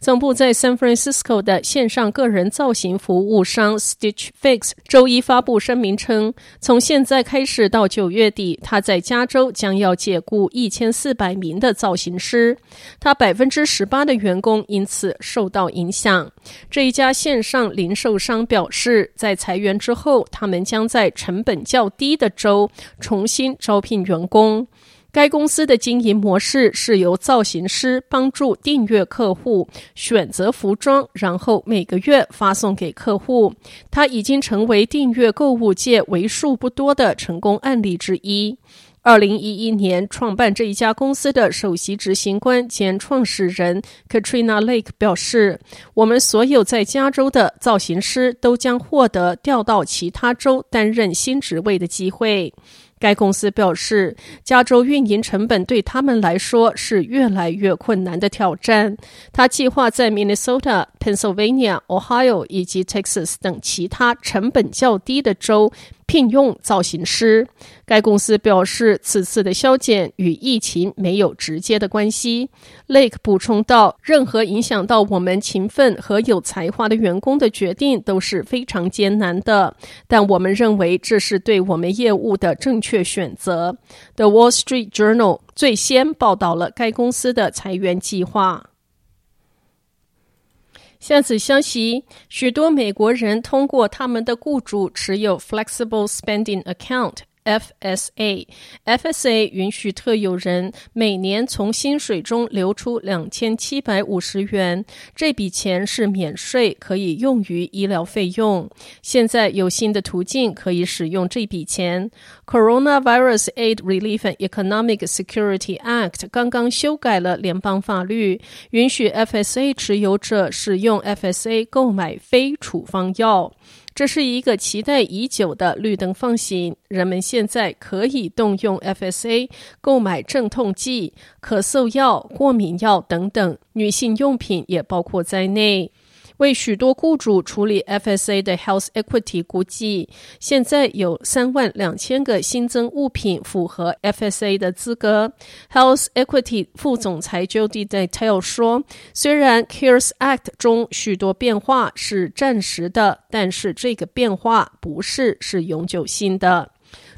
总部在 San Francisco 的线上个人造型服务商 Stitch Fix 周一发布声明称，从现在开始到九月底，他在加州将要解雇一千四百名的造型师，他百分之十八的员工因此受到影响。这一家线上零售商表示，在裁员之后，他们将在成本较低的州重新招聘员工。该公司的经营模式是由造型师帮助订阅客户选择服装，然后每个月发送给客户。它已经成为订阅购物界为数不多的成功案例之一。二零一一年创办这一家公司的首席执行官兼创始人 Katrina Lake 表示：“我们所有在加州的造型师都将获得调到其他州担任新职位的机会。”该公司表示，加州运营成本对他们来说是越来越困难的挑战。他计划在 Minnesota、Pennsylvania、Ohio 以及 Texas 等其他成本较低的州。聘用造型师，该公司表示，此次的削减与疫情没有直接的关系。Lake 补充道：“任何影响到我们勤奋和有才华的员工的决定都是非常艰难的，但我们认为这是对我们业务的正确选择。” The Wall Street Journal 最先报道了该公司的裁员计划。下次消息，许多美国人通过他们的雇主持有 Flexible Spending Account。FSA，FSA 允许特有人每年从薪水中留出两千七百五十元，这笔钱是免税，可以用于医疗费用。现在有新的途径可以使用这笔钱。Coronavirus Aid, Relief and Economic Security Act 刚刚修改了联邦法律，允许 FSA 持有者使用 FSA 购买非处方药。这是一个期待已久的绿灯放行，人们现在可以动用 FSA 购买镇痛剂、咳嗽药、过敏药等等，女性用品也包括在内。为许多雇主处理 FSA 的 Health Equity 估计，现在有三万两千个新增物品符合 FSA 的资格。Health Equity 副总裁 Jody Detail 说：“虽然 CARES Act 中许多变化是暂时的，但是这个变化不是是永久性的。”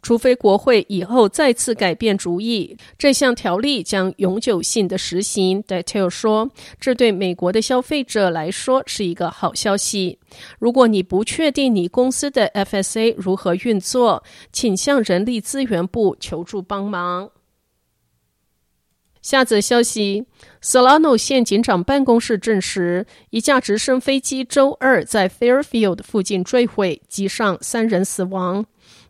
除非国会以后再次改变主意，这项条例将永久性的实行。Detail 说，这对美国的消费者来说是一个好消息。如果你不确定你公司的 FSA 如何运作，请向人力资源部求助帮忙。下则消息，Solano 县警长办公室证实，一架直升飞机周二在 Fairfield 附近坠毁，机上三人死亡。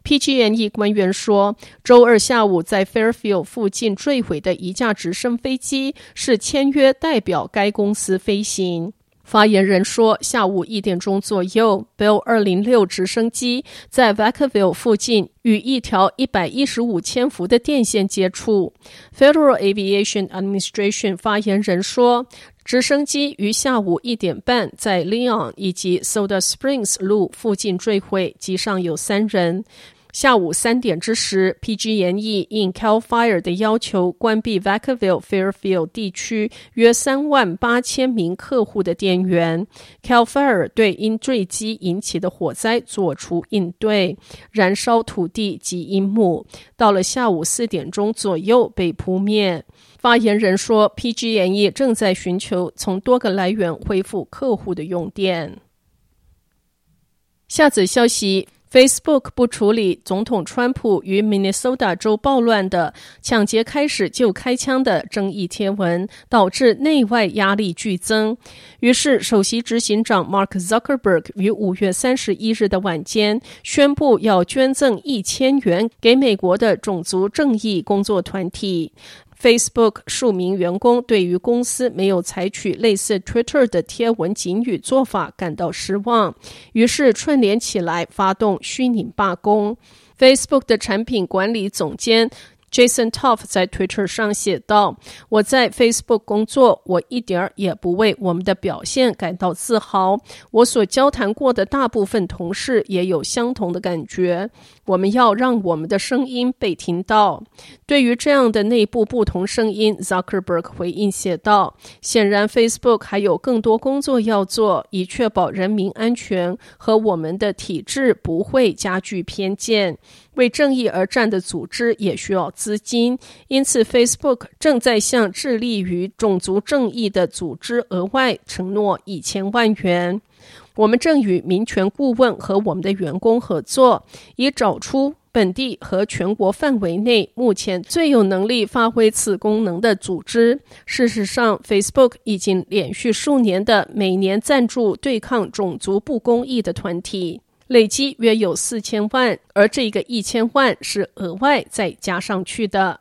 PG&E 官员说，周二下午在 Fairfield 附近坠毁的一架直升飞机是签约代表该公司飞行。发言人说，下午一点钟左右，Bell 二零六直升机在 Vacaville 附近与一条一百一十五千伏的电线接触。Federal Aviation Administration 发言人说，直升机于下午一点半在 Leon 以及 Soda Springs 路附近坠毁，机上有三人。下午三点之时，PG&E 应 CAL FIRE 的要求关闭 Vacaville Fairfield 地区约三万八千名客户的电源。CAL FIRE 对因坠机引起的火灾做出应对，燃烧土地及阴木，到了下午四点钟左右被扑灭。发言人说，PG&E 正在寻求从多个来源恢复客户的用电。下则消息。Facebook 不处理总统川普于 Minnesota 州暴乱的抢劫开始就开枪的争议贴文，导致内外压力剧增。于是，首席执行长 Mark Zuckerberg 于五月三十一日的晚间宣布要捐赠一千元给美国的种族正义工作团体。Facebook 数名员工对于公司没有采取类似 Twitter 的贴文警语做法感到失望，于是串联起来发动虚拟罢工。Facebook 的产品管理总监。Jason Toff 在 Twitter 上写道：“我在 Facebook 工作，我一点儿也不为我们的表现感到自豪。我所交谈过的大部分同事也有相同的感觉。我们要让我们的声音被听到。”对于这样的内部不同声音，Zuckerberg 回应写道：“显然，Facebook 还有更多工作要做，以确保人民安全和我们的体制不会加剧偏见。”为正义而战的组织也需要资金，因此 Facebook 正在向致力于种族正义的组织额外承诺一千万元。我们正与民权顾问和我们的员工合作，以找出本地和全国范围内目前最有能力发挥此功能的组织。事实上，Facebook 已经连续数年的每年赞助对抗种族不公义的团体。累积约有四千万，而这个一千万是额外再加上去的。